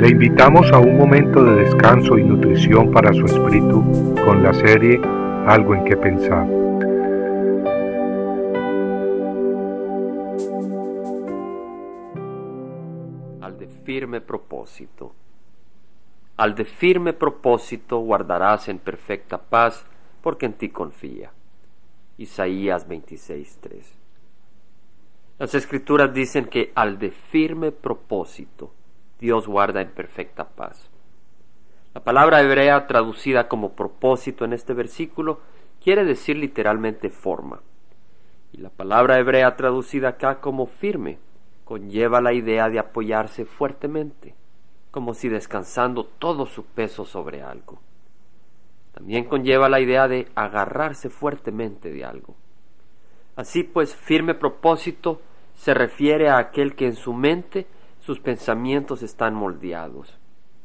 Le invitamos a un momento de descanso y nutrición para su espíritu con la serie Algo en que pensar. Al de firme propósito. Al de firme propósito guardarás en perfecta paz porque en ti confía. Isaías 26:3. Las escrituras dicen que al de firme propósito Dios guarda en perfecta paz. La palabra hebrea traducida como propósito en este versículo quiere decir literalmente forma. Y la palabra hebrea traducida acá como firme conlleva la idea de apoyarse fuertemente, como si descansando todo su peso sobre algo. También conlleva la idea de agarrarse fuertemente de algo. Así pues, firme propósito se refiere a aquel que en su mente sus pensamientos están moldeados,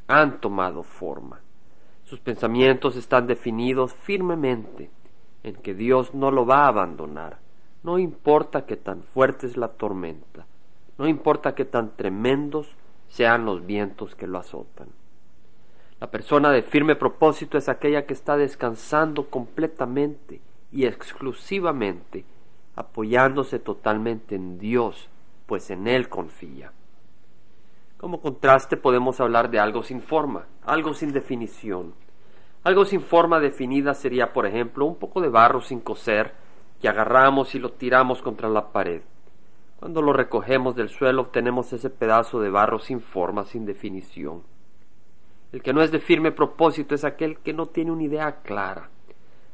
han tomado forma. Sus pensamientos están definidos firmemente en que Dios no lo va a abandonar. No importa que tan fuerte es la tormenta, no importa que tan tremendos sean los vientos que lo azotan. La persona de firme propósito es aquella que está descansando completamente y exclusivamente, apoyándose totalmente en Dios, pues en Él confía. Como contraste podemos hablar de algo sin forma, algo sin definición. Algo sin forma definida sería, por ejemplo, un poco de barro sin coser que agarramos y lo tiramos contra la pared. Cuando lo recogemos del suelo obtenemos ese pedazo de barro sin forma, sin definición. El que no es de firme propósito es aquel que no tiene una idea clara,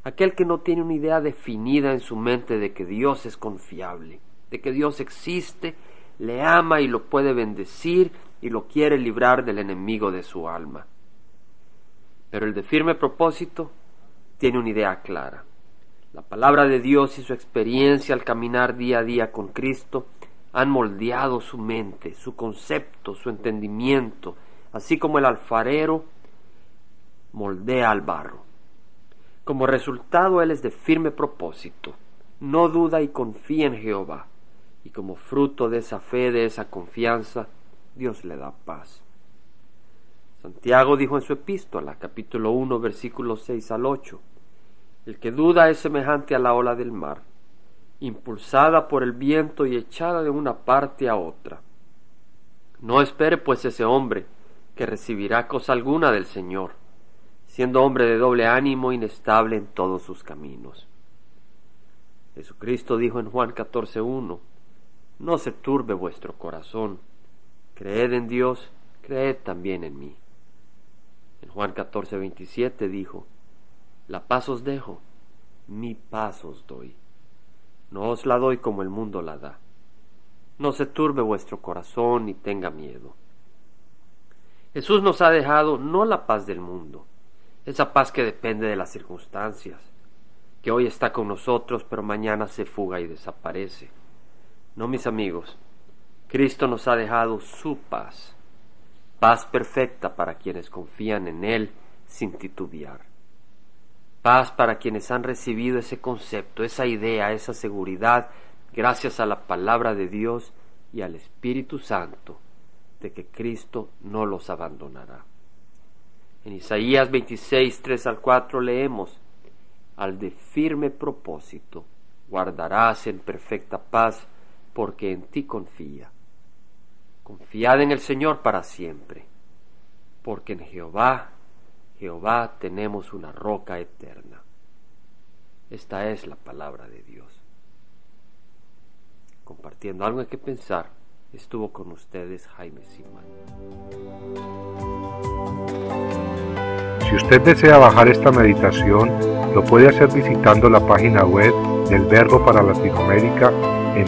aquel que no tiene una idea definida en su mente de que Dios es confiable, de que Dios existe, le ama y lo puede bendecir y lo quiere librar del enemigo de su alma. Pero el de firme propósito tiene una idea clara. La palabra de Dios y su experiencia al caminar día a día con Cristo han moldeado su mente, su concepto, su entendimiento, así como el alfarero moldea al barro. Como resultado, él es de firme propósito, no duda y confía en Jehová, y como fruto de esa fe, de esa confianza, Dios le da paz. Santiago dijo en su epístola, capítulo 1, versículos 6 al 8, El que duda es semejante a la ola del mar, impulsada por el viento y echada de una parte a otra. No espere pues ese hombre que recibirá cosa alguna del Señor, siendo hombre de doble ánimo, inestable en todos sus caminos. Jesucristo dijo en Juan 14.1, No se turbe vuestro corazón, Creed en Dios, creed también en mí. En Juan 14, 27 dijo, La paz os dejo, mi paz os doy. No os la doy como el mundo la da. No se turbe vuestro corazón ni tenga miedo. Jesús nos ha dejado no la paz del mundo, esa paz que depende de las circunstancias, que hoy está con nosotros pero mañana se fuga y desaparece. No, mis amigos, Cristo nos ha dejado su paz, paz perfecta para quienes confían en Él sin titubear. Paz para quienes han recibido ese concepto, esa idea, esa seguridad, gracias a la palabra de Dios y al Espíritu Santo, de que Cristo no los abandonará. En Isaías 26, 3 al 4 leemos, al de firme propósito guardarás en perfecta paz, porque en ti confía. Confiad en el Señor para siempre, porque en Jehová, Jehová tenemos una roca eterna. Esta es la palabra de Dios. Compartiendo algo en que pensar, estuvo con ustedes Jaime Simán. Si usted desea bajar esta meditación, lo puede hacer visitando la página web del Verbo para Latinoamérica en